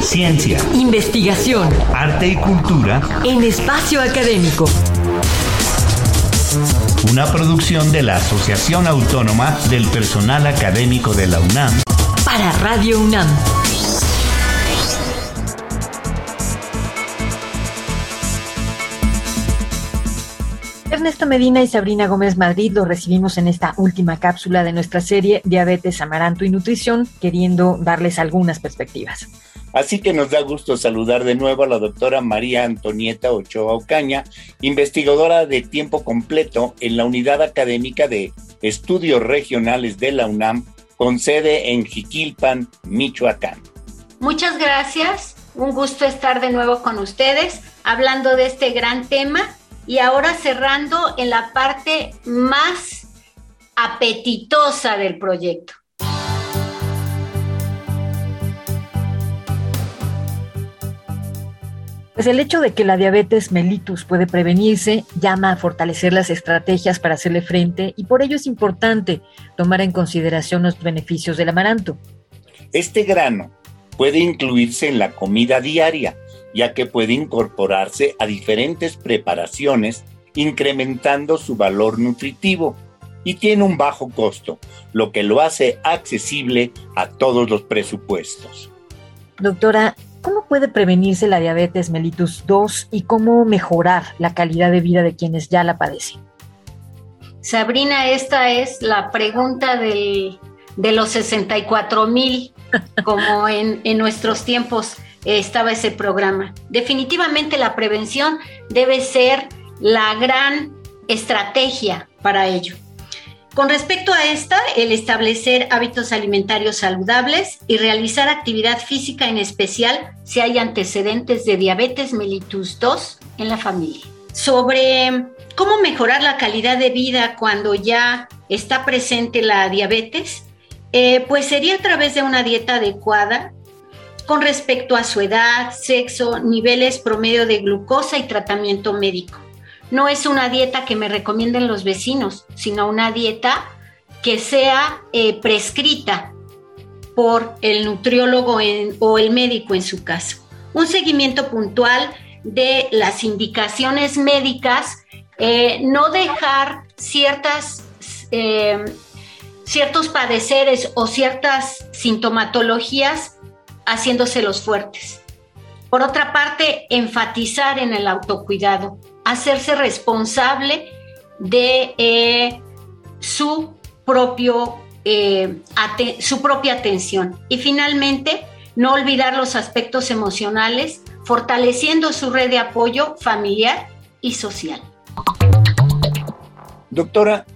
Ciencia, investigación, arte y cultura en espacio académico. Una producción de la Asociación Autónoma del Personal Académico de la UNAM para Radio UNAM. Ernesto Medina y Sabrina Gómez Madrid lo recibimos en esta última cápsula de nuestra serie Diabetes, Amaranto y Nutrición, queriendo darles algunas perspectivas. Así que nos da gusto saludar de nuevo a la doctora María Antonieta Ochoa Ocaña, investigadora de tiempo completo en la Unidad Académica de Estudios Regionales de la UNAM, con sede en Jiquilpan, Michoacán. Muchas gracias, un gusto estar de nuevo con ustedes hablando de este gran tema y ahora cerrando en la parte más apetitosa del proyecto. Pues el hecho de que la diabetes mellitus puede prevenirse llama a fortalecer las estrategias para hacerle frente y por ello es importante tomar en consideración los beneficios del amaranto. Este grano puede incluirse en la comida diaria, ya que puede incorporarse a diferentes preparaciones, incrementando su valor nutritivo y tiene un bajo costo, lo que lo hace accesible a todos los presupuestos. Doctora, ¿Cómo puede prevenirse la diabetes mellitus 2 y cómo mejorar la calidad de vida de quienes ya la padecen? Sabrina, esta es la pregunta de los 64 mil, como en, en nuestros tiempos estaba ese programa. Definitivamente la prevención debe ser la gran estrategia para ello. Con respecto a esta, el establecer hábitos alimentarios saludables y realizar actividad física en especial si hay antecedentes de diabetes mellitus 2 en la familia. Sobre cómo mejorar la calidad de vida cuando ya está presente la diabetes, eh, pues sería a través de una dieta adecuada con respecto a su edad, sexo, niveles promedio de glucosa y tratamiento médico no es una dieta que me recomienden los vecinos, sino una dieta que sea eh, prescrita por el nutriólogo o el médico en su caso. Un seguimiento puntual de las indicaciones médicas, eh, no dejar ciertas, eh, ciertos padeceres o ciertas sintomatologías haciéndoselos fuertes. Por otra parte, enfatizar en el autocuidado, hacerse responsable de eh, su, propio, eh, su propia atención. Y finalmente, no olvidar los aspectos emocionales, fortaleciendo su red de apoyo familiar y social. Doctora,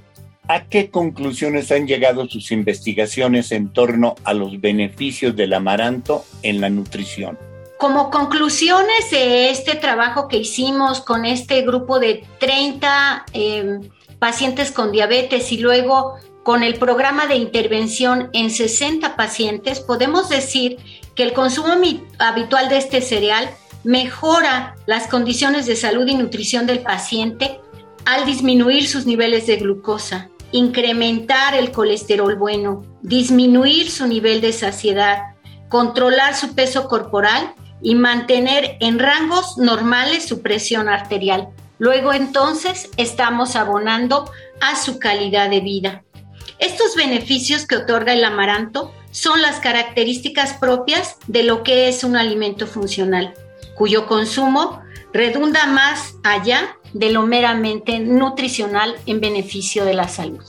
¿a qué conclusiones han llegado sus investigaciones en torno a los beneficios del amaranto en la nutrición? Como conclusiones de este trabajo que hicimos con este grupo de 30 em, pacientes con diabetes y luego con el programa de intervención en 60 pacientes, podemos decir que el consumo habitual de este cereal mejora las condiciones de salud y nutrición del paciente al disminuir sus niveles de glucosa, incrementar el colesterol bueno, disminuir su nivel de saciedad, controlar su peso corporal y mantener en rangos normales su presión arterial. Luego entonces estamos abonando a su calidad de vida. Estos beneficios que otorga el amaranto son las características propias de lo que es un alimento funcional, cuyo consumo redunda más allá de lo meramente nutricional en beneficio de la salud.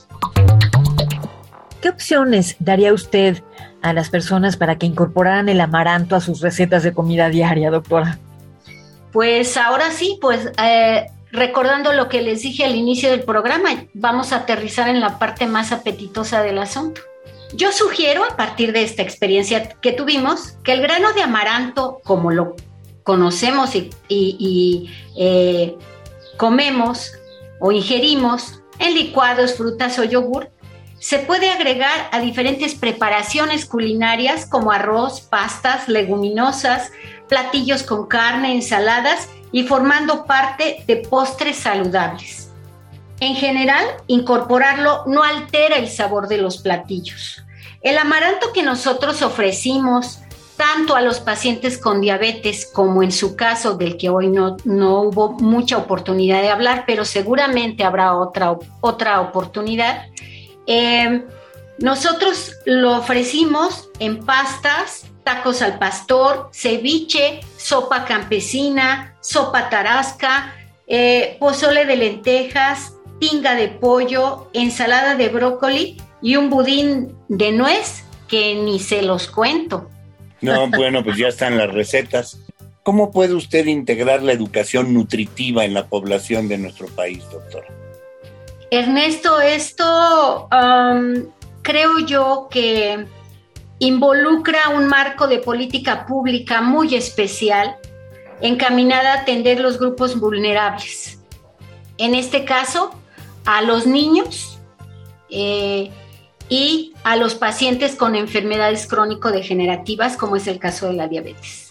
¿Qué opciones daría usted a las personas para que incorporaran el amaranto a sus recetas de comida diaria, doctora? Pues ahora sí, pues eh, recordando lo que les dije al inicio del programa, vamos a aterrizar en la parte más apetitosa del asunto. Yo sugiero, a partir de esta experiencia que tuvimos, que el grano de amaranto, como lo conocemos y, eh, comemos o ingerimos en licuados, frutas o yogur, se puede agregar a diferentes preparaciones culinarias como arroz, pastas, leguminosas, platillos con carne, ensaladas y formando parte de postres saludables. En general, incorporarlo no altera el sabor de los platillos. El amaranto que nosotros ofrecimos tanto a los pacientes con diabetes como en su caso del que hoy no, no hubo mucha oportunidad de hablar, pero seguramente habrá otra, otra oportunidad. Eh, nosotros lo ofrecimos en pastas, tacos al pastor, ceviche, sopa campesina, sopa tarasca, eh, pozole de lentejas, tinga de pollo, ensalada de brócoli y un budín de nuez que ni se los cuento. No, bueno, pues ya están las recetas. ¿Cómo puede usted integrar la educación nutritiva en la población de nuestro país, doctora? Ernesto, esto um, creo yo que involucra un marco de política pública muy especial encaminada a atender los grupos vulnerables. En este caso, a los niños eh, y a los pacientes con enfermedades crónico-degenerativas, como es el caso de la diabetes.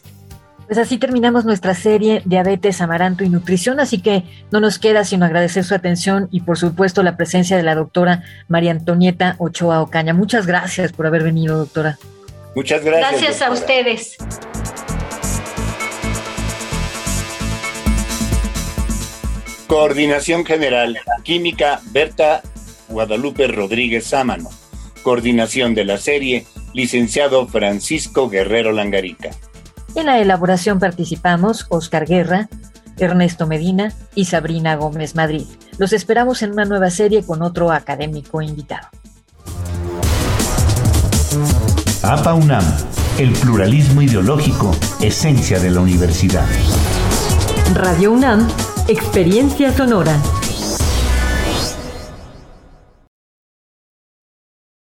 Pues así terminamos nuestra serie Diabetes, Amaranto y Nutrición, así que no nos queda sino agradecer su atención y por supuesto la presencia de la doctora María Antonieta Ochoa Ocaña. Muchas gracias por haber venido, doctora. Muchas gracias. Gracias a ustedes. Coordinación General, Química, Berta Guadalupe Rodríguez Sámano. Coordinación de la serie, licenciado Francisco Guerrero Langarica. En la elaboración participamos Oscar Guerra, Ernesto Medina y Sabrina Gómez Madrid. Los esperamos en una nueva serie con otro académico invitado. APA UNAM, el pluralismo ideológico, esencia de la universidad. Radio UNAM, experiencia sonora.